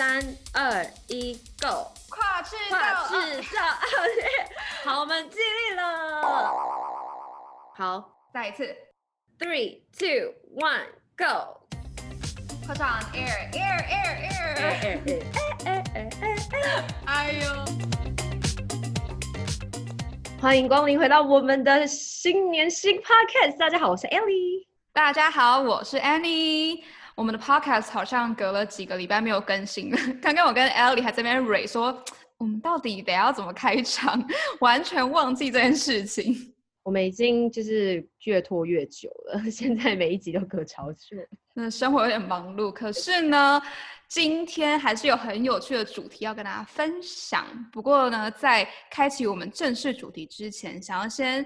三二一，Go！跨制造，跨制造奥运，好，我们尽力了。好，再一次，Three, two, one, go！快上 air, air, air, air！哎哎哎哎哎！哎呦！欢迎光临回到我们的新年新 Podcast。大家好，我是 Ellie。大家好，我是 Annie。我们的 podcast 好像隔了几个礼拜没有更新了。刚刚我跟 Ellie 还在那边蕊说，我们到底得要怎么开场，完全忘记这件事情。我们已经就是越拖越久了，现在每一集都隔超久。那生活有点忙碌，可是呢，今天还是有很有趣的主题要跟大家分享。不过呢，在开启我们正式主题之前，想要先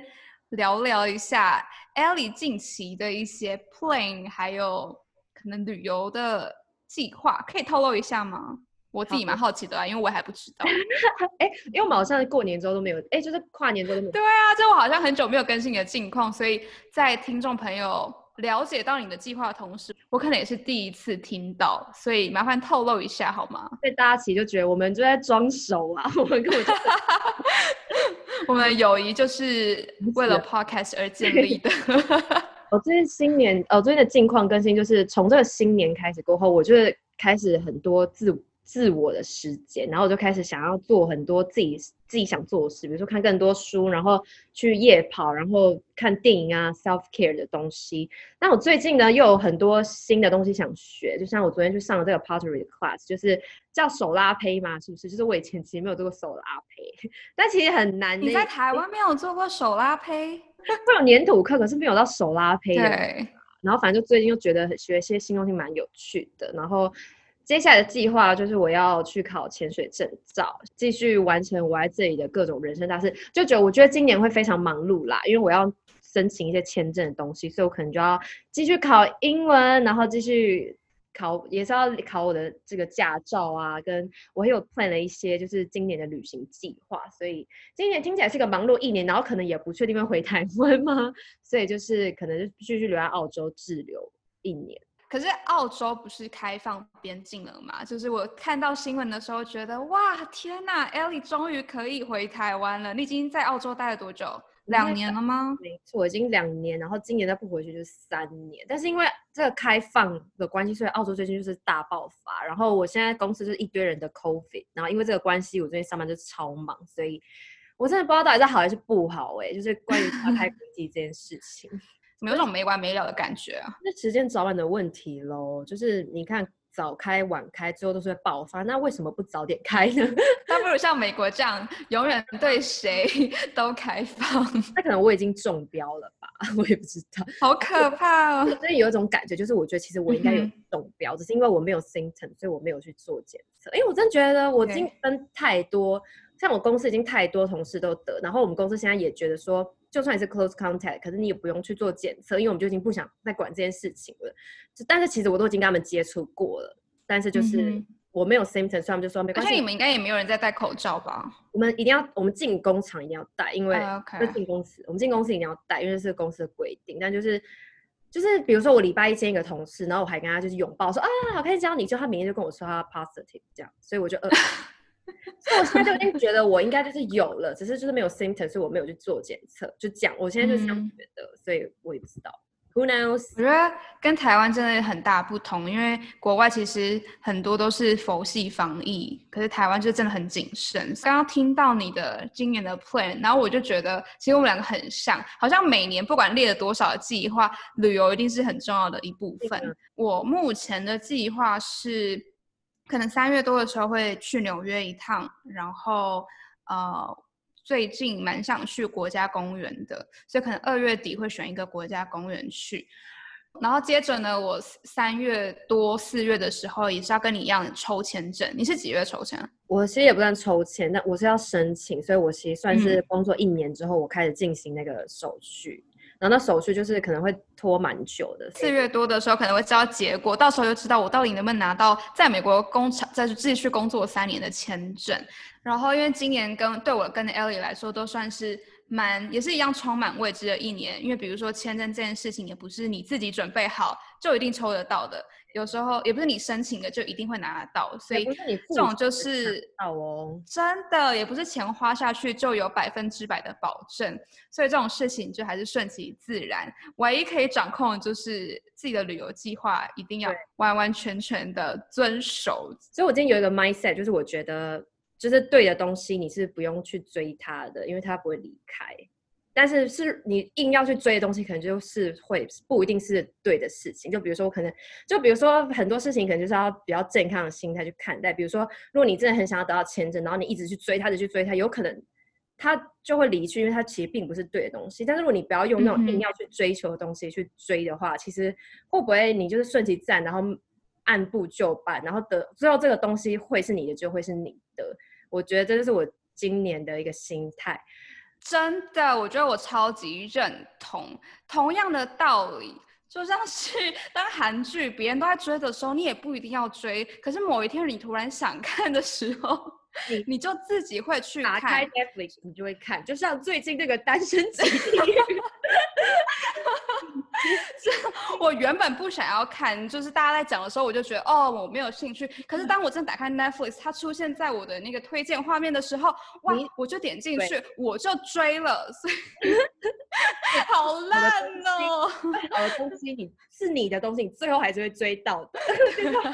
聊聊一下 Ellie 近期的一些 plan，还有。可能旅游的计划可以透露一下吗？我自己蛮好奇的啊，因为我还不知道。哎、欸，因为我们好像过年之后都没有，哎、欸，就是跨年之后都没有。对啊，就我好像很久没有更新你的近况，所以在听众朋友了解到你的计划的同时，我可能也是第一次听到，所以麻烦透露一下好吗？所以大家其实就觉得我们就在装熟啊，我们根本就 我们的友谊就是为了 podcast 而建立的。我最近新年，哦，最近的近况更新就是从这个新年开始过后，我就开始很多自自我的时间，然后我就开始想要做很多自己自己想做的事，比如说看更多书，然后去夜跑，然后看电影啊，self care 的东西。那我最近呢又有很多新的东西想学，就像我昨天去上了这个 pottery 的 class，就是叫手拉胚嘛，是不是？就是我以前其实没有做过手拉胚，但其实很难。你在台湾没有做过手拉胚？会有黏土课，可是没有到手拉胚的。对。然后反正就最近又觉得学一些新东西蛮有趣的。然后接下来的计划就是我要去考潜水证照，继续完成我在这里的各种人生大事。就觉得我觉得今年会非常忙碌啦，因为我要申请一些签证的东西，所以我可能就要继续考英文，然后继续。考也是要考我的这个驾照啊，跟我有 plan 了一些就是今年的旅行计划，所以今年听起来是个忙碌一年，然后可能也不确定会回台湾吗？所以就是可能就继续留在澳洲滞留一年。可是澳洲不是开放边境了吗？就是我看到新闻的时候觉得哇天哪，Ellie 终于可以回台湾了。你已经在澳洲待了多久？两年了吗？没错，已经两年，然后今年再不回去就是三年。但是因为这个开放的关系，所以澳洲最近就是大爆发。然后我现在公司就是一堆人的 COVID，然后因为这个关系，我最近上班就超忙，所以我真的不知道到底是好还是不好哎、欸。就是关于打开 国际这件事情，怎么有种没完没了的感觉啊？那时间早晚的问题喽。就是你看。早开晚开，最后都是会爆发。那为什么不早点开呢？那不如像美国这样，永远对谁都开放。那可能我已经中标了吧？我也不知道。好可怕哦！所以有一种感觉，就是我觉得其实我应该有中标，嗯、只是因为我没有 symptom，所以我没有去做检测。因为我真的觉得我竞争太多。像我公司已经太多同事都得，然后我们公司现在也觉得说，就算你是 close contact，可是你也不用去做检测，因为我们就已经不想再管这件事情了。但是其实我都已经跟他们接触过了，但是就是我没有 symptoms，所以他们就说没关系。而且你们应该也没有人在戴口罩吧？我们一定要，我们进工厂一定要戴，因为就进公司，uh. 我们进公司一定要戴，因为这是公司的规定。但就是就是比如说我礼拜一见一个同事，然后我还跟他就是拥抱说啊，好开心见到你，就他明天就跟我说他 positive 这样，所以我就呃。所以我现在就已经觉得我应该就是有了，只是就是没有 symptom，所以我没有去做检测。就讲，我现在就是这样觉得，嗯、所以我也不知道。Who knows？我觉得跟台湾真的很大不同，因为国外其实很多都是佛系防疫，可是台湾就真的很谨慎。刚刚听到你的今年的 plan，然后我就觉得其实我们两个很像，好像每年不管列了多少的计划，旅游一定是很重要的一部分。嗯、我目前的计划是。可能三月多的时候会去纽约一趟，然后呃，最近蛮想去国家公园的，所以可能二月底会选一个国家公园去。然后接着呢，我三月多四月的时候也是要跟你一样抽签证。你是几月抽签？我其实也不算抽签，但我是要申请，所以我其实算是工作一年之后，我开始进行那个手续。嗯然后那手续就是可能会拖蛮久的，四月多的时候可能会知道结果，到时候就知道我到底能不能拿到在美国工厂再去继续工作三年的签证。然后因为今年跟对我跟 Ellie 来说都算是蛮也是一样充满未知的一年，因为比如说签证这件事情也不是你自己准备好就一定抽得到的，有时候也不是你申请的就一定会拿得到，所以这种就是哦，真的也不是钱花下去就有百分之百的保证，所以这种事情就还是顺其自然，唯一可以掌控的就是自己的旅游计划一定要完完全全的遵守。所以我今天有一个 mindset，就是我觉得。就是对的东西，你是不用去追它的，因为它不会离开。但是是你硬要去追的东西，可能就是会不一定是对的事情。就比如说，我可能就比如说很多事情，可能就是要比较健康的心态去看待。比如说，如果你真的很想要得到签证，然后你一直去追它，一直去追它，有可能它就会离去，因为它其实并不是对的东西。但是如果你不要用那种硬要去追求的东西去追的话，嗯、其实会不会你就是顺其自然，然后按部就班，然后得最后这个东西会是你的，就会是你的。我觉得这就是我今年的一个心态，真的，我觉得我超级认同。同样的道理，就像是当韩剧别人都在追的时候，你也不一定要追。可是某一天你突然想看的时候，你你就自己会去看。打开 Netflix，你就会看。就像最近那个《单身即地狱》。我原本不想要看，就是大家在讲的时候，我就觉得哦，我没有兴趣。可是当我真打开 Netflix，它出现在我的那个推荐画面的时候，哇，我就点进去，我就追了。所以 好烂哦！好的东西，你是你的东西，你最后还是会追到的。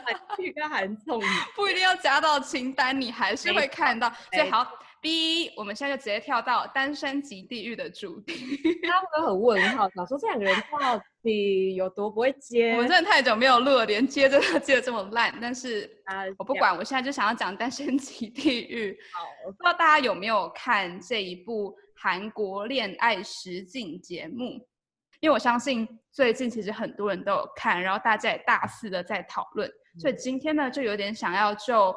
韩剧韩综不一定要加到清单，你还是会看到。所以好。B，我们现在就直接跳到《单身级地狱》的主题，他们都很问号，想说这两个人到底有多不会接？我们真的太久没有录了，连接真的接的这么烂。但是我不管，我现在就想要讲《单身级地狱》。好，不知道大家有没有看这一部韩国恋爱实境节目？因为我相信最近其实很多人都有看，然后大家也大肆的在讨论，所以今天呢，就有点想要就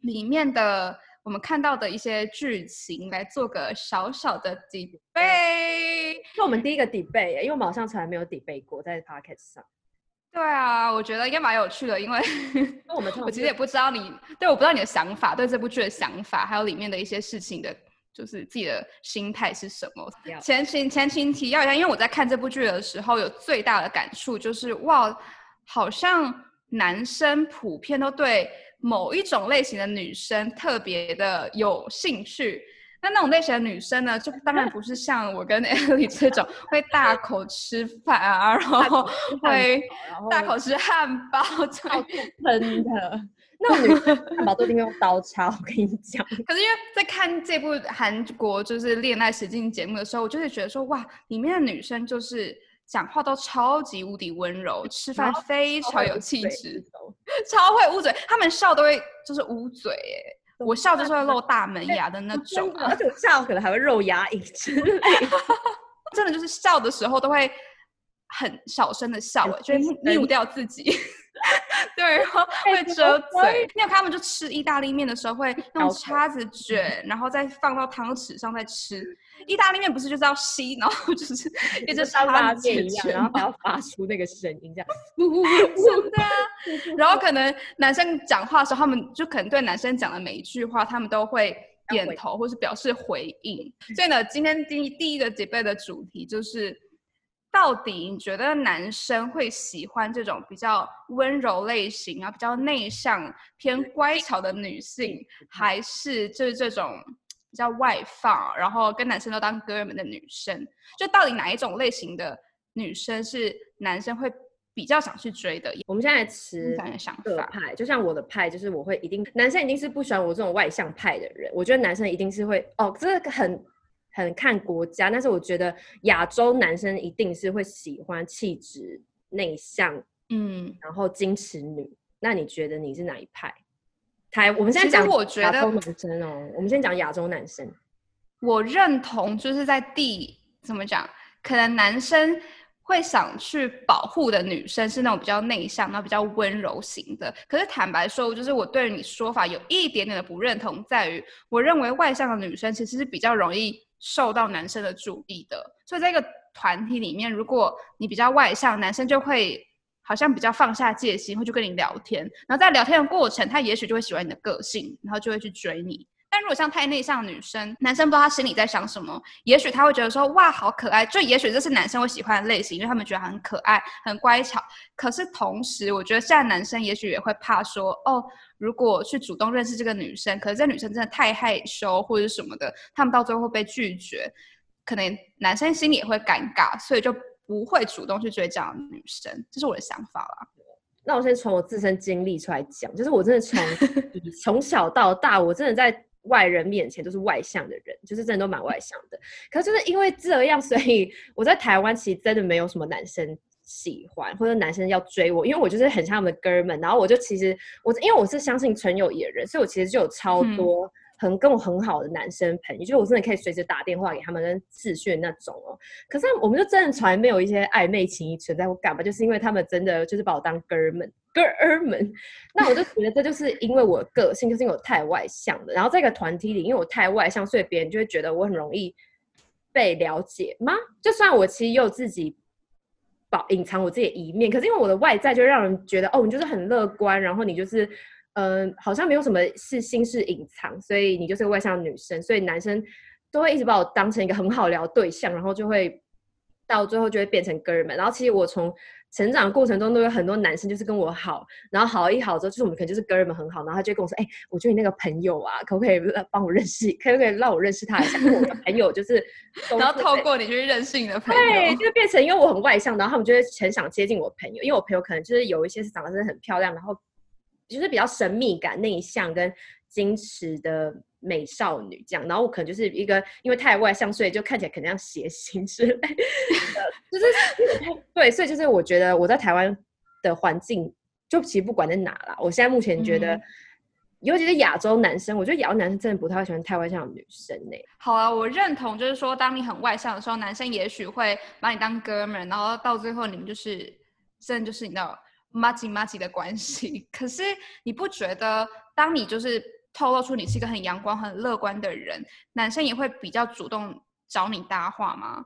里面的。我们看到的一些剧情来做个小小的 debate，是我们第一个 debate，因为我们好像从来没有 debate 过在 podcast 上。对啊，我觉得应该蛮有趣的，因为我们 我其实也不知道你对，我不知道你的想法，对这部剧的想法，还有里面的一些事情的，就是自己的心态是什么。前情前情提要一下，因为我在看这部剧的时候，有最大的感触就是哇，好像男生普遍都对。某一种类型的女生特别的有兴趣，那那种类型的女生呢，就当然不是像我跟 Ellie 这种会大口吃饭啊，然后会大口吃汉堡，超喷的。那种女生汉堡都一定用刀叉，我跟你讲。可是因为在看这部韩国就是恋爱实境节目的时候，我就会觉得说，哇，里面的女生就是。讲话都超级无敌温柔，吃饭非常有气质，超会捂嘴。他们笑都会就是捂嘴，哎，我笑就是会露大门牙的那种，而且笑可能还会露牙龈之类。真的就是笑的时候都会很小声的笑，哎，就是 mute 掉自己。对，然后会遮嘴。因为他们就吃意大利面的时候会用叉子卷，然后再放到汤匙上再吃。意大利面不是就是要吸，然后就是一直像拉面一样，然后还要发出那个声音，这样 真的啊。然后可能男生讲话的时候，他们就可能对男生讲的每一句话，他们都会点头或是表示回应。所以呢，今天第第一个 debate 的主题就是，到底你觉得男生会喜欢这种比较温柔类型啊，比较内向、偏乖巧的女性，还是就是这种？比较外放，然后跟男生都当哥们的女生，就到底哪一种类型的女生是男生会比较想去追的？我们现在持各派，就像我的派，就是我会一定男生一定是不喜欢我这种外向派的人。我觉得男生一定是会哦，这个很很看国家，但是我觉得亚洲男生一定是会喜欢气质内向，嗯，然后矜持女。那你觉得你是哪一派？台，我们现在讲亚洲男生哦，我们先讲亚洲男生。我认同，就是在第怎么讲，可能男生会想去保护的女生是那种比较内向、然后比较温柔型的。可是坦白说，就是我对你说法有一点点的不认同，在于我认为外向的女生其实是比较容易受到男生的注意的。所以在一个团体里面，如果你比较外向，男生就会。好像比较放下戒心，会去跟你聊天，然后在聊天的过程，他也许就会喜欢你的个性，然后就会去追你。但如果像太内向的女生，男生不知道他心里在想什么，也许他会觉得说哇好可爱，就也许这是男生会喜欢的类型，因为他们觉得很可爱、很乖巧。可是同时，我觉得现在男生也许也会怕说哦，如果去主动认识这个女生，可是这女生真的太害羞或者什么的，他们到最后会被拒绝，可能男生心里也会尴尬，所以就不会主动去追这样的女生。这是我的想法啦。那我先从我自身经历出来讲，就是我真的从 从小到大，我真的在外人面前都是外向的人，就是真的都蛮外向的。可是就是因为这样，所以 我在台湾其实真的没有什么男生喜欢，或者男生要追我，因为我就是很像他们的哥们。然后我就其实我因为我是相信纯友谊的人，所以我其实就有超多。嗯很跟我很好的男生朋友，就是我真的可以随时打电话给他们跟视讯那种哦。可是我们就真的从来没有一些暧昧情谊存在或干嘛，就是因为他们真的就是把我当哥们哥儿们。那我就觉得这就是因为我个性，就是因为我太外向了。然后在一个团体里，因为我太外向，所以别人就会觉得我很容易被了解吗？就算我其实有自己保隐藏我自己一面，可是因为我的外在就让人觉得哦，你就是很乐观，然后你就是。嗯、好像没有什么是心事隐藏，所以你就是个外向的女生，所以男生都会一直把我当成一个很好聊对象，然后就会到最后就会变成哥们。然后其实我从成长过程中都有很多男生就是跟我好，然后好一好之后，就是我们可能就是哥们很好，然后他就跟我说：“哎、欸，我觉得你那个朋友啊，可不可以帮我认识？可不可以让我认识他一下？因为我的朋友就是，是，然后透过你去认识你的朋友，对，就变成因为我很外向，然后他们就会很想接近我朋友，因为我朋友可能就是有一些是长得真的很漂亮，然后。就是比较神秘感、内向跟矜持的美少女这样，然后我可能就是一个因为太外向，所以就看起来可能像谐星之类的，就是对，所以就是我觉得我在台湾的环境，就其实不管在哪啦，我现在目前觉得，嗯、尤其是亚洲男生，我觉得亚洲男生真的不太会喜欢太外向的女生呢。好啊，我认同，就是说当你很外向的时候，男生也许会把你当哥们，然后到最后你们就是真的就是你知道。麻吉麻吉的关系，可是你不觉得，当你就是透露出你是一个很阳光、很乐观的人，男生也会比较主动找你搭话吗？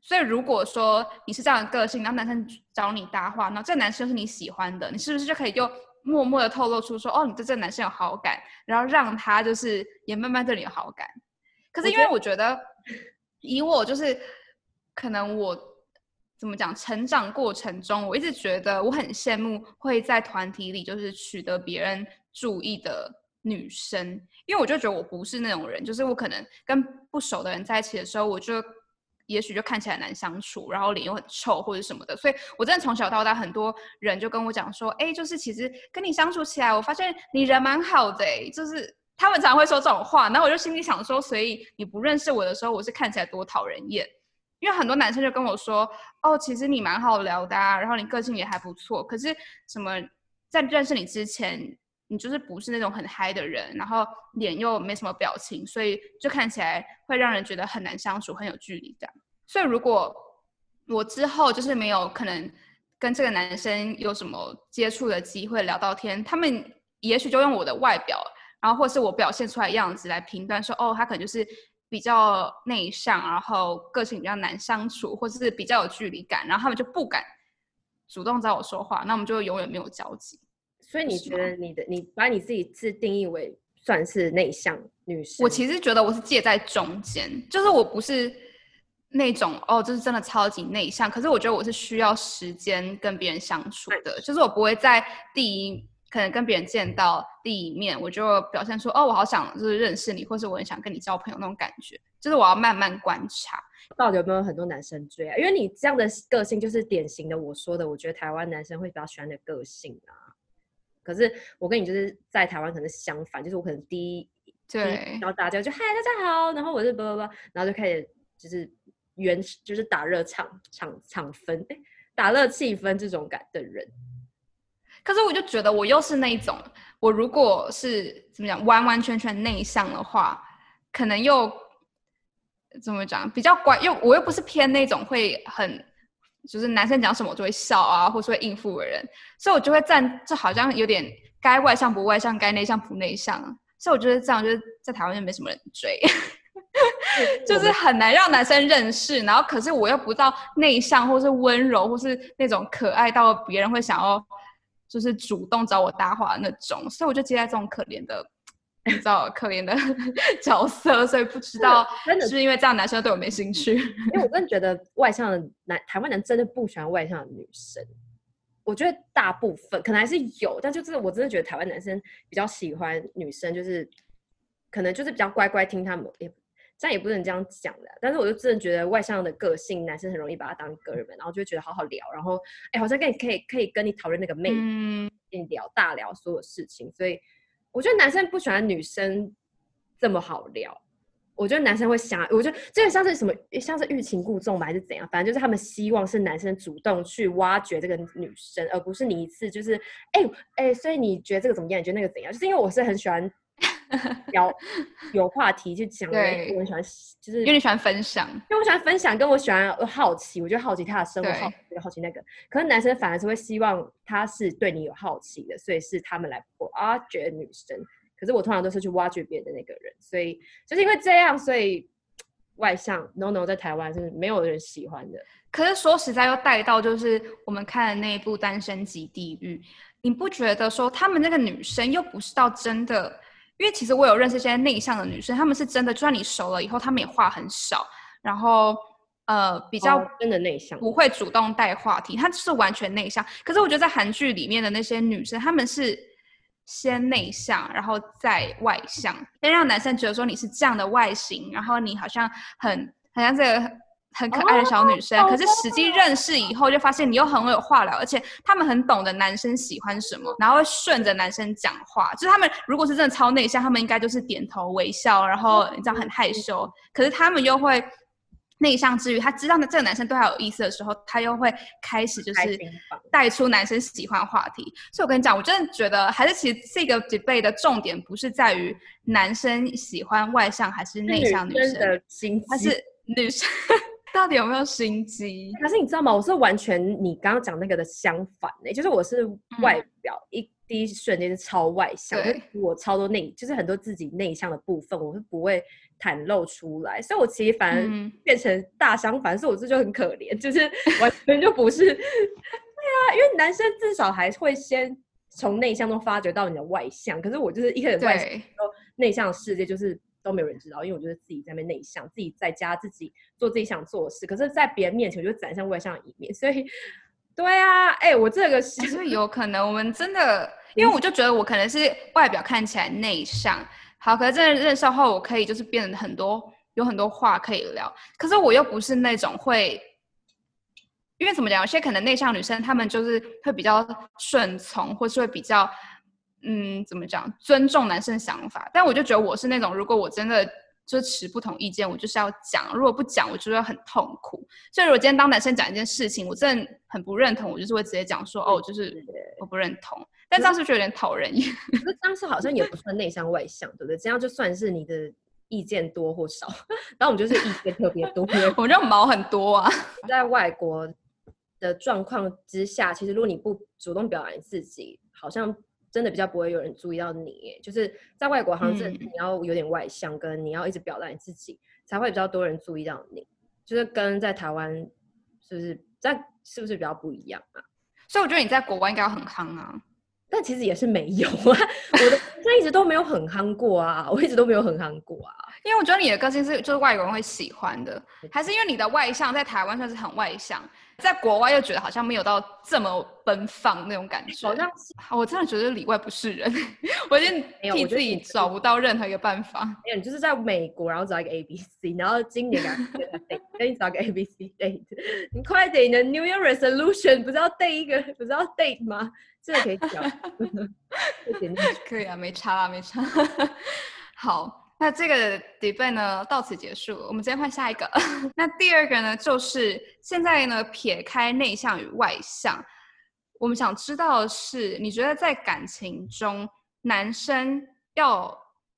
所以如果说你是这样的个性，然后男生找你搭话，那这个男生是你喜欢的，你是不是就可以就默默的透露出说，哦，你对这个男生有好感，然后让他就是也慢慢对你有好感？可是因为我觉得，以我就是可能我。怎么讲？成长过程中，我一直觉得我很羡慕会在团体里就是取得别人注意的女生，因为我就觉得我不是那种人，就是我可能跟不熟的人在一起的时候，我就也许就看起来难相处，然后脸又很臭或者什么的，所以我真的从小到大，很多人就跟我讲说，哎，就是其实跟你相处起来，我发现你人蛮好的，就是他们常会说这种话，然后我就心里想说，所以你不认识我的时候，我是看起来多讨人厌。因为很多男生就跟我说，哦，其实你蛮好聊的啊，然后你个性也还不错。可是什么，在认识你之前，你就是不是那种很嗨的人，然后脸又没什么表情，所以就看起来会让人觉得很难相处，很有距离感。所以如果我之后就是没有可能跟这个男生有什么接触的机会聊到天，他们也许就用我的外表，然后或是我表现出来的样子来评断说，哦，他可能就是。比较内向，然后个性比较难相处，或是比较有距离感，然后他们就不敢主动找我说话，那我们就永远没有交集。所以你觉得你的你把你自己自定义为算是内向女生？我其实觉得我是介在中间，就是我不是那种哦，就是真的超级内向，可是我觉得我是需要时间跟别人相处的，就是我不会在第一。可能跟别人见到第一面，我就表现出哦，我好想就是认识你，或是我很想跟你交朋友那种感觉，就是我要慢慢观察，到底有没有很多男生追啊？因为你这样的个性就是典型的我说的，我觉得台湾男生会比较喜欢的个性啊。可是我跟你就是在台湾可能相反，就是我可能第一对，然后大家就嗨大家好，然后我就啵啵啵，然后就开始就是原就是打热场场场氛，哎，打热气氛这种感的人。可是我就觉得我又是那一种，我如果是怎么讲完完全全内向的话，可能又怎么讲比较乖，又我又不是偏那种会很就是男生讲什么我就会笑啊，或是会应付的人，所以我就会站，就好像有点该外向不外向，该内向不内向，所以我觉得这样就是在台湾就没什么人追，就是很难让男生认识，然后可是我又不知道内向或是温柔或是那种可爱到别人会想要。就是主动找我搭话的那种，所以我就接在这种可怜的 你知道可怜的 角色，所以不知道真的是因为这样男生对我没兴趣。因为我真的觉得外向的男台湾男真的不喜欢外向的女生。我觉得大部分可能还是有，但就是我真的觉得台湾男生比较喜欢女生，就是可能就是比较乖乖听他们，也这样也不能这样讲的。但是我就真的觉得外向的个性男生很容易把他当哥们，然后就会觉得好好聊，然后哎，好像跟你可以可以跟你讨论那个妹，嗯，跟你聊大聊所有事情。所以我觉得男生不喜欢女生这么好聊。我觉得男生会想，我觉得这个像是什么，像是欲擒故纵吧，还是怎样？反正就是他们希望是男生主动去挖掘这个女生，而不是你一次就是，哎、欸、哎、所以你觉得这个怎么样？你觉得那个怎样？就是因为我是很喜欢聊有话题去讲，对，我很喜欢，就是因为你喜欢分享，因为我喜欢分享，跟我喜欢好奇，我觉得好奇他的生活，好奇这个好奇那个。可是男生反而是会希望他是对你有好奇的，所以是他们来挖掘女生。可是我通常都是去挖掘别人的那个人，所以就是因为这样，所以外向 no no 在台湾是没有人喜欢的。可是说实在又带到就是我们看的那一部《单身即地狱》，你不觉得说他们那个女生又不是到真的？因为其实我有认识一些内向的女生，她们是真的，就算你熟了以后，她们也话很少，然后呃比较真的内向，不会主动带话题，她就是完全内向。可是我觉得在韩剧里面的那些女生，她们是。先内向，然后再外向，先让男生觉得说你是这样的外形，然后你好像很好像这个很可爱的小女生。Oh, 可是实际认识以后，就发现你又很有话聊，而且他们很懂得男生喜欢什么，然后会顺着男生讲话。就是他们如果是真的超内向，他们应该就是点头微笑，然后你知道很害羞。可是他们又会。内向之余，他知道呢这个男生对他有意思的时候，他又会开始就是带出男生喜欢话题。所以我跟你讲，我真的觉得还是其实这个 debate 的重点不是在于男生喜欢外向还是内向女生，女生的心机，还是女生到底有没有心机？可是你知道吗？我是完全你刚刚讲那个的相反呢、欸，就是我是外表一。嗯第一瞬间是超外向，我超多内，就是很多自己内向的部分，我是不会袒露出来，所以我其实反而变成大相反，所以我这就很可怜，就是完全就不是，对啊，因为男生至少还会先从内向中发掘到你的外向，可是我就是一个人外向，内向的世界就是都没有人知道，因为我就是自己在那边内向，自己在家自己做自己想做的事，可是在别人面前我就展现外向的一面，所以。对啊，哎、欸，我这个是，是有可能，我们真的，因为我就觉得我可能是外表看起来内向，好，可是真的认识后，我可以就是变得很多，有很多话可以聊。可是我又不是那种会，因为怎么讲，有些可能内向女生，她们就是会比较顺从，或是会比较，嗯，怎么讲，尊重男生想法。但我就觉得我是那种，如果我真的。就持不同意见，我就是要讲。如果不讲，我就会很痛苦。所以，如果今天当男生讲一件事情，我真的很不认同，我就是会直接讲说：“哦，就是我不认同。”但这样是不是有点讨人厌？可是当时好像也不算内向外向，对不对？这样就算是你的意见多或少。然后我们就是意见特别多，我们就毛很多啊。在外国的状况之下，其实如果你不主动表达你自己，好像。真的比较不会有人注意到你，就是在外国，好像是你要有点外向，跟你要一直表达你自己，才会比较多人注意到你。就是跟在台湾，是不是在是不是比较不一样啊？所以我觉得你在国外应该要很夯啊，但其实也是没有啊。我的这一直都没有很夯过啊，我一直都没有很夯过啊。因为我觉得你的个性是就是外国人会喜欢的，还是因为你的外向在台湾算是很外向？在国外又觉得好像没有到这么奔放那种感觉，好像是我真的觉得里外不是人，我已经替自己找不到任何一个办法。没有，你就是在美国，然后找一个 A B C，然后今年给你找个 A B C date，你快点，你的 New Year Resolution 不是要 date 一个，不是要 date 吗？这个可以讲，可以啊，没差啊，没差。好。那这个 debate 呢，到此结束，我们直接换下一个。那第二个呢，就是现在呢，撇开内向与外向，我们想知道的是，你觉得在感情中，男生要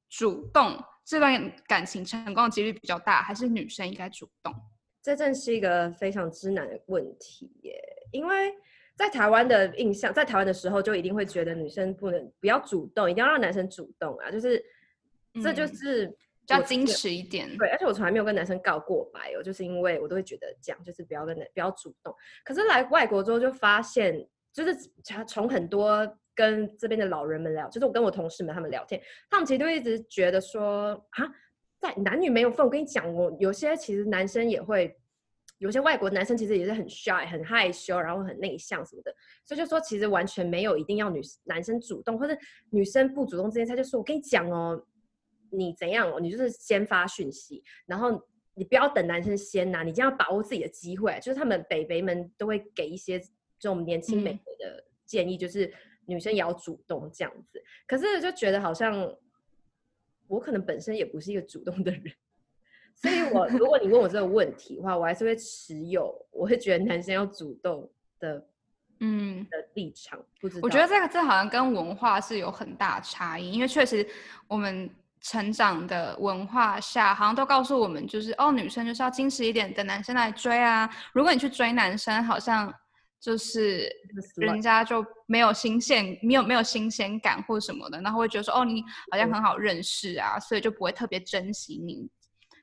主动，这段感情成功的几率比较大，还是女生应该主动？这正是一个非常之难的问题耶，因为在台湾的印象，在台湾的时候就一定会觉得女生不能不要主动，一定要让男生主动啊，就是。这就是比较矜持一点，对，而且我从来没有跟男生告过白哦，就是因为我都会觉得这样，就是不要跟男不要主动。可是来外国之后就发现，就是从很多跟这边的老人们聊，就是我跟我同事们他们聊天，他们其实都一直觉得说啊，在男女没有分。我跟你讲，我有些其实男生也会，有些外国男生其实也是很 shy、很害羞，然后很内向什么的。所以就说其实完全没有一定要女男生主动或者女生不主动这件事。他就说我跟你讲哦，你怎样哦，你就是先发讯息，然后你不要等男生先拿，你一定要把握自己的机会。就是他们北北们都会给一些这种年轻美眉的建议，就是。女生也要主动这样子，可是就觉得好像我可能本身也不是一个主动的人，所以我如果你问我这个问题的话，我还是会持有，我会觉得男生要主动的，嗯的立场。不知道，我觉得这个这好像跟文化是有很大差异，因为确实我们成长的文化下，好像都告诉我们，就是哦，女生就是要矜持一点，等男生来追啊。如果你去追男生，好像。就是人家就没有新鲜，没有没有新鲜感或什么的，然后会觉得说，哦，你好像很好认识啊，所以就不会特别珍惜你。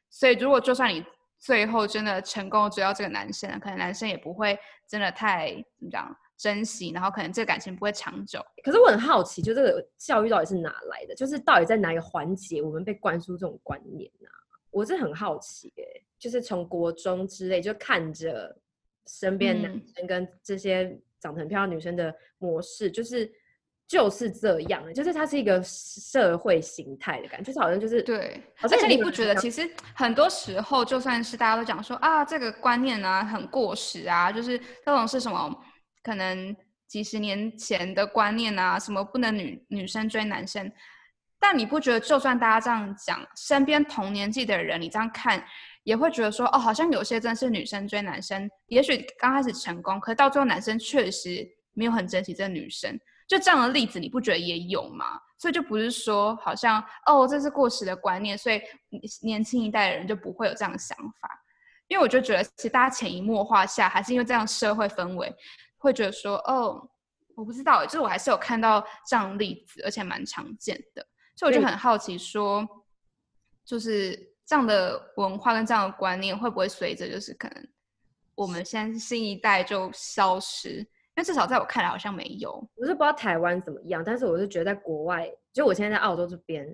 所以如果就算你最后真的成功追到这个男生，可能男生也不会真的太怎么讲珍惜，然后可能这个感情不会长久。可是我很好奇，就这个教育到底是哪来的？就是到底在哪一个环节我们被灌输这种观念呢？我是很好奇，哎，就是从国中之类就看着。身边男生跟这些长得很漂亮女生的模式，就是就是这样，就是它是一个社会形态的感觉，就是好像就是对。而且你不觉得，其实很多时候，就算是大家都讲说啊，这个观念啊很过时啊，就是这种是什么，可能几十年前的观念啊，什么不能女女生追男生，但你不觉得，就算大家这样讲，身边同年纪的人，你这样看。也会觉得说，哦，好像有些真是女生追男生，也许刚开始成功，可是到最后男生确实没有很珍惜这女生，就这样的例子，你不觉得也有吗？所以就不是说好像哦，这是过时的观念，所以年轻一代的人就不会有这样的想法。因为我就觉得，其实大家潜移默化下，还是因为这样社会氛围，会觉得说，哦，我不知道，就是我还是有看到这样的例子，而且蛮常见的，所以我就很好奇说，就是。这样的文化跟这样的观念会不会随着就是可能我们现在新一代就消失？因为至少在我看来好像没有。我是不知道台湾怎么样，但是我是觉得在国外，就我现在在澳洲这边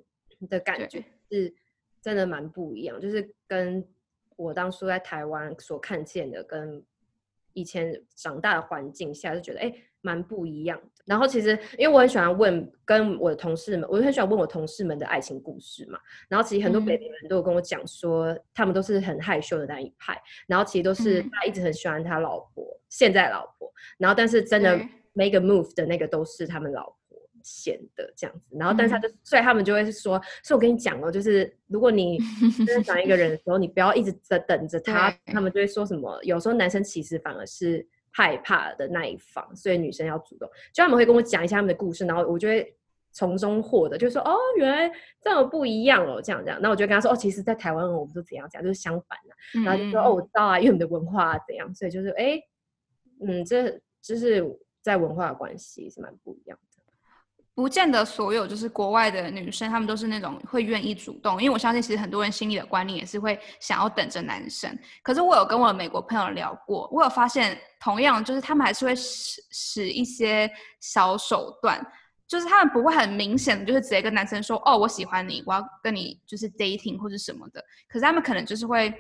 的感觉是真的蛮不一样，就是跟我当初在台湾所看见的，跟以前长大的环境下，就觉得哎。欸蛮不一样的。然后其实，因为我很喜欢问跟我的同事们，我就很喜欢问我同事们的爱情故事嘛。然后其实很多北北们都有跟我讲说，嗯、他们都是很害羞的那一派。然后其实都是他一直很喜欢他老婆，嗯、现在老婆。然后但是真的 make a move 的那个都是他们老婆先的这样子。然后但是他就，所以他们就会说，所以我跟你讲哦，就是如果你真的想一个人的时候，你不要一直在等着 他。他们就会说什么，有时候男生其实反而是。害怕的那一方，所以女生要主动。就他们会跟我讲一下他们的故事，然后我就会从中获得，就是说哦，原来这么不一样哦，这样这样。那我就跟他说哦，其实，在台湾我们都怎样讲，就是相反的。嗯、然后就说哦，我知道啊，因为我们的文化、啊、怎样，所以就是哎，嗯，这就是在文化的关系是蛮不一样的。不见得所有就是国外的女生，她们都是那种会愿意主动，因为我相信其实很多人心里的观念也是会想要等着男生。可是我有跟我的美国朋友聊过，我有发现同样就是他们还是会使使一些小手段，就是他们不会很明显的就是直接跟男生说哦，我喜欢你，我要跟你就是 dating 或者什么的。可是他们可能就是会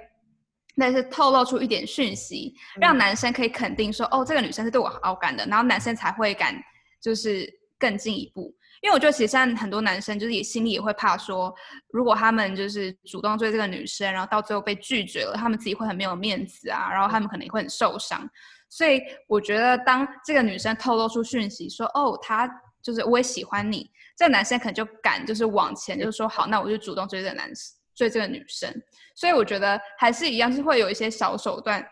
那是透露出一点讯息，让男生可以肯定说哦，这个女生是对我好感的，然后男生才会敢就是。更进一步，因为我觉得其实现在很多男生就是也心里也会怕说，如果他们就是主动追这个女生，然后到最后被拒绝了，他们自己会很没有面子啊，然后他们可能也会很受伤。所以我觉得当这个女生透露出讯息说，哦，他就是我也喜欢你，这个男生可能就敢就是往前，就是说好，那我就主动追这个男生，追这个女生。所以我觉得还是一样，是会有一些小手段。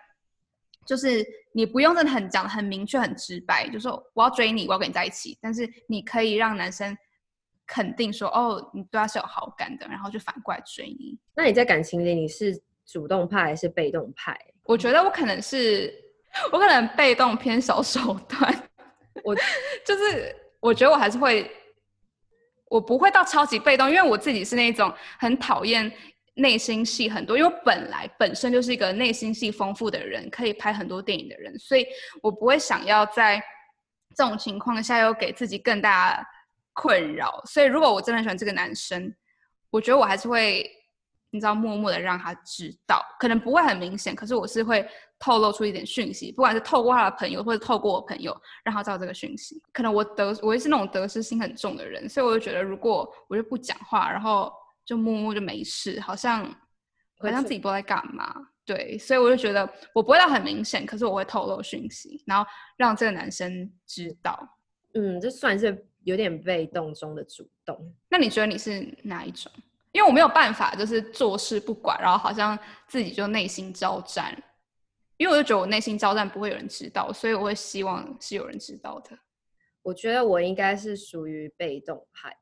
就是你不用真的很讲很明确很直白，就说我要追你，我要跟你在一起。但是你可以让男生肯定说，哦，你对他是有好感的，然后就反过来追你。那你在感情里你是主动派还是被动派？我觉得我可能是，我可能被动偏少手段。我就是我觉得我还是会，我不会到超级被动，因为我自己是那种很讨厌。内心戏很多，因为本来本身就是一个内心戏丰富的人，可以拍很多电影的人，所以我不会想要在这种情况下又给自己更大困扰。所以如果我真的喜欢这个男生，我觉得我还是会，你知道，默默的让他知道，可能不会很明显，可是我是会透露出一点讯息，不管是透过他的朋友，或者透过我朋友，让他知道这个讯息。可能我得，我也是那种得失心很重的人，所以我就觉得，如果我就不讲话，然后就默默就没事，好像好像自己不知道在干嘛。对，所以我就觉得我不会到很明显，可是我会透露讯息，然后让这个男生知道。嗯，这算是有点被动中的主动。那你觉得你是哪一种？因为我没有办法，就是做事不管，然后好像自己就内心交战。因为我就觉得我内心交战不会有人知道，所以我会希望是有人知道的。我觉得我应该是属于被动派。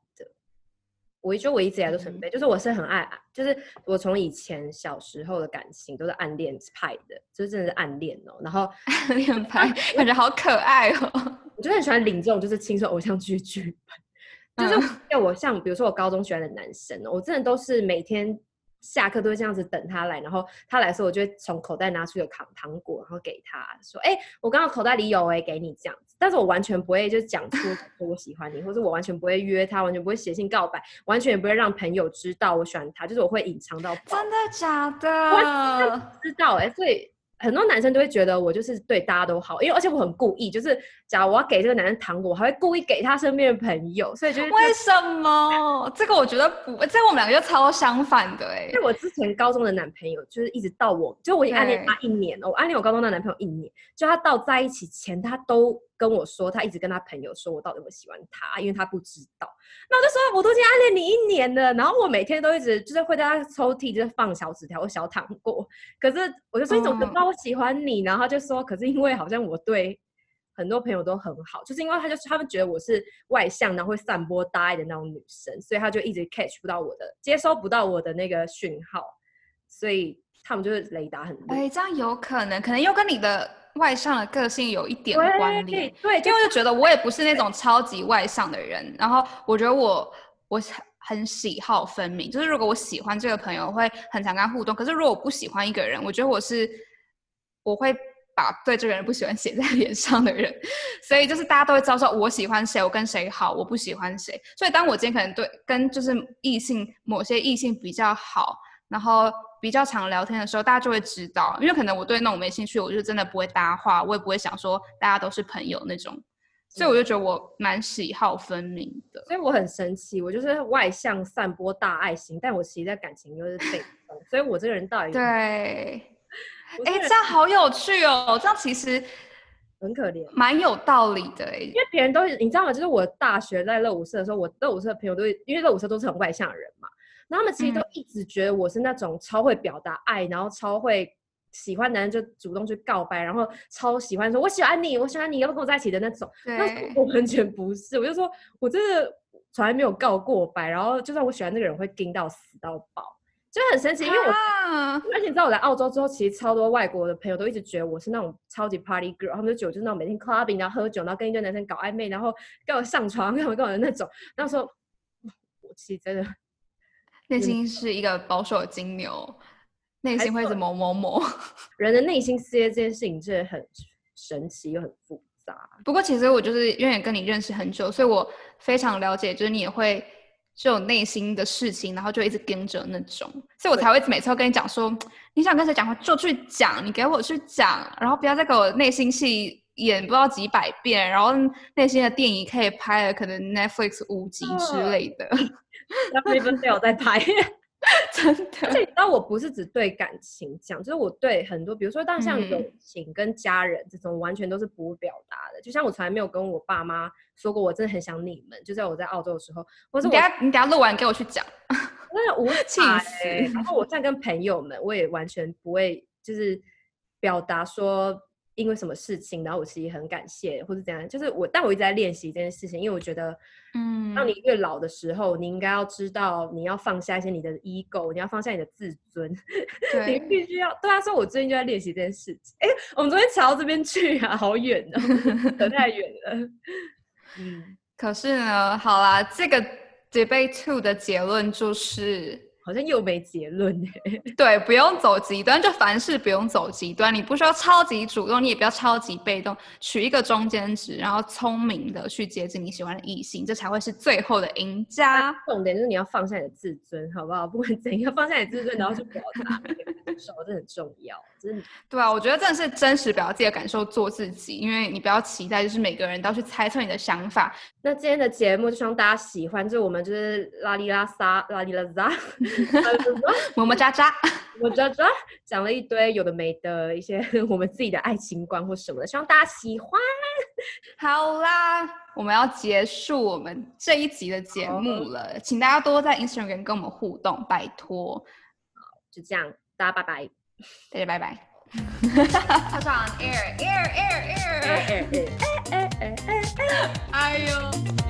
我觉得我一直以来都很被，就是我是很爱，就是我从以前小时候的感情都是暗恋派的，就是真的是暗恋哦。然后 暗恋派感觉好可爱哦，我就很喜欢领这种就是青春偶像剧剧本，就是像我像比如说我高中喜欢的男生，我真的都是每天。下课都会这样子等他来，然后他来的时候，我就会从口袋拿出一个糖糖果，然后给他说：“哎、欸，我刚刚口袋里有哎、欸，给你这样子。”但是我完全不会就讲出 说我喜欢你，或者我完全不会约他，完全不会写信告白，完全也不会让朋友知道我喜欢他，就是我会隐藏到。真的假的？知道哎、欸，所以。很多男生都会觉得我就是对大家都好，因为而且我很故意，就是假如我要给这个男生糖果，我还会故意给他身边的朋友，所以就是为什么？这个我觉得不，这个我们两个就超相反的哎、欸。因为我之前高中的男朋友，就是一直到我，就我已经暗恋他一年了，我暗恋我高中的男朋友一年，就他到在一起前，他都。跟我说，他一直跟他朋友说我到底有没有喜欢他，因为他不知道。那我就说，我都已经暗恋你一年了，然后我每天都一直就是会在他抽屉就是放小纸条或小糖果。可是我就说，你怎么知道我喜欢你？然后他就说，可是因为好像我对很多朋友都很好，就是因为他就是他们觉得我是外向，然后会散播大爱的那种女生，所以他就一直 catch 不到我的，接收不到我的那个讯号，所以他们就是雷达很弱。哎，这样有可能，可能又跟你的。外向的个性有一点关联，对，因为我就觉得我也不是那种超级外向的人，然后我觉得我我很喜好分明，就是如果我喜欢这个朋友，我会很常跟他互动，可是如果我不喜欢一个人，我觉得我是我会把对这个人不喜欢写在脸上的人，所以就是大家都会知道说我喜欢谁，我跟谁好，我不喜欢谁，所以当我今天可能对跟就是异性某些异性比较好，然后。比较常聊天的时候，大家就会知道，因为可能我对那种没兴趣，我就真的不会搭话，我也不会想说大家都是朋友那种，所以我就觉得我蛮喜好分明的。所以我很神奇，我就是外向散播大爱心，但我其实在感情又是被动，所以我这个人到底对，哎、欸，这样好有趣哦，这样其实很可怜，蛮有道理的哎，因为别人都你知道吗？就是我大学在乐舞社的时候，我乐舞社的朋友都因为乐舞社都是很外向的人嘛。然后他们其实都一直觉得我是那种超会表达爱，嗯、然后超会喜欢男人就主动去告白，然后超喜欢说“我喜欢你，我喜欢你，要不跟我在一起”的那种。那，我完全不是。我就说我真的从来没有告过白，然后就算我喜欢那个人，会盯到死到爆，就很神奇。因为我，啊、而且你知道我来澳洲之后，其实超多外国的朋友都一直觉得我是那种超级 party girl，他们就觉得我就是那种每天 clubbing 然后喝酒，然后跟一堆男生搞暧昧，然后跟我上床，跟我跟我的那种。那时候我其实真的。内心是一个保守的金牛，内心会是某某某。人的内心世界这件事情真的很神奇又很复杂。不过其实我就是因为跟你认识很久，所以我非常了解，就是你也会这种内心的事情，然后就一直跟着那种，所以我才会每次都跟你讲说，你想跟谁讲话就去讲，你给我去讲，然后不要再给我内心戏演不知道几百遍，然后内心的电影可以拍了可能 Netflix 五集之类的。他们没有在拍，真的。而且你知道，我不是只对感情讲，就是我对很多，比如说，当像友情跟家人这种，完全都是不表达的。嗯、就像我从来没有跟我爸妈说过，我真的很想你们。就在我在澳洲的时候，或者我你等下你等下录完给我去讲，真的无气死。然后我在跟朋友们，我也完全不会就是表达说。因为什么事情，然后我其实很感谢，或者怎样，就是我，但我一直在练习这件事情，因为我觉得，嗯，当你越老的时候，你应该要知道，你要放下一些你的 ego，你要放下你的自尊，你必须要。对啊，所以我最近就在练习这件事情。哎，我们昨天查到这边去啊，好远哦，走太远了。嗯，可是呢，好啦，这个 debate two 的结论就是。好像又没结论哎。对，不用走极端，就凡事不用走极端。你不需要超级主动，你也不要超级被动，取一个中间值，然后聪明的去接近你喜欢的异性，这才会是最后的赢家。重点就是你要放下你的自尊，好不好？不管怎样，放下你的自尊，然后去表达感受，这很重要。真的。对啊，我觉得真的是真实表达自己的感受，做自己。因为你不要期待，就是每个人都去猜测你的想法。那今天的节目就希望大家喜欢，就我们就是拉里拉撒，拉里拉撒。么么喳喳，么么喳喳，讲了一堆有的没的一些 我们自己的爱情观或什么的，希望大家喜欢。好啦，我们要结束我们这一集的节目了，请大家多在 Instagram 跟我们互动，拜托。好，就这样，大家拜拜，大家拜拜。他唱 air air air air air air air air air，哎呦。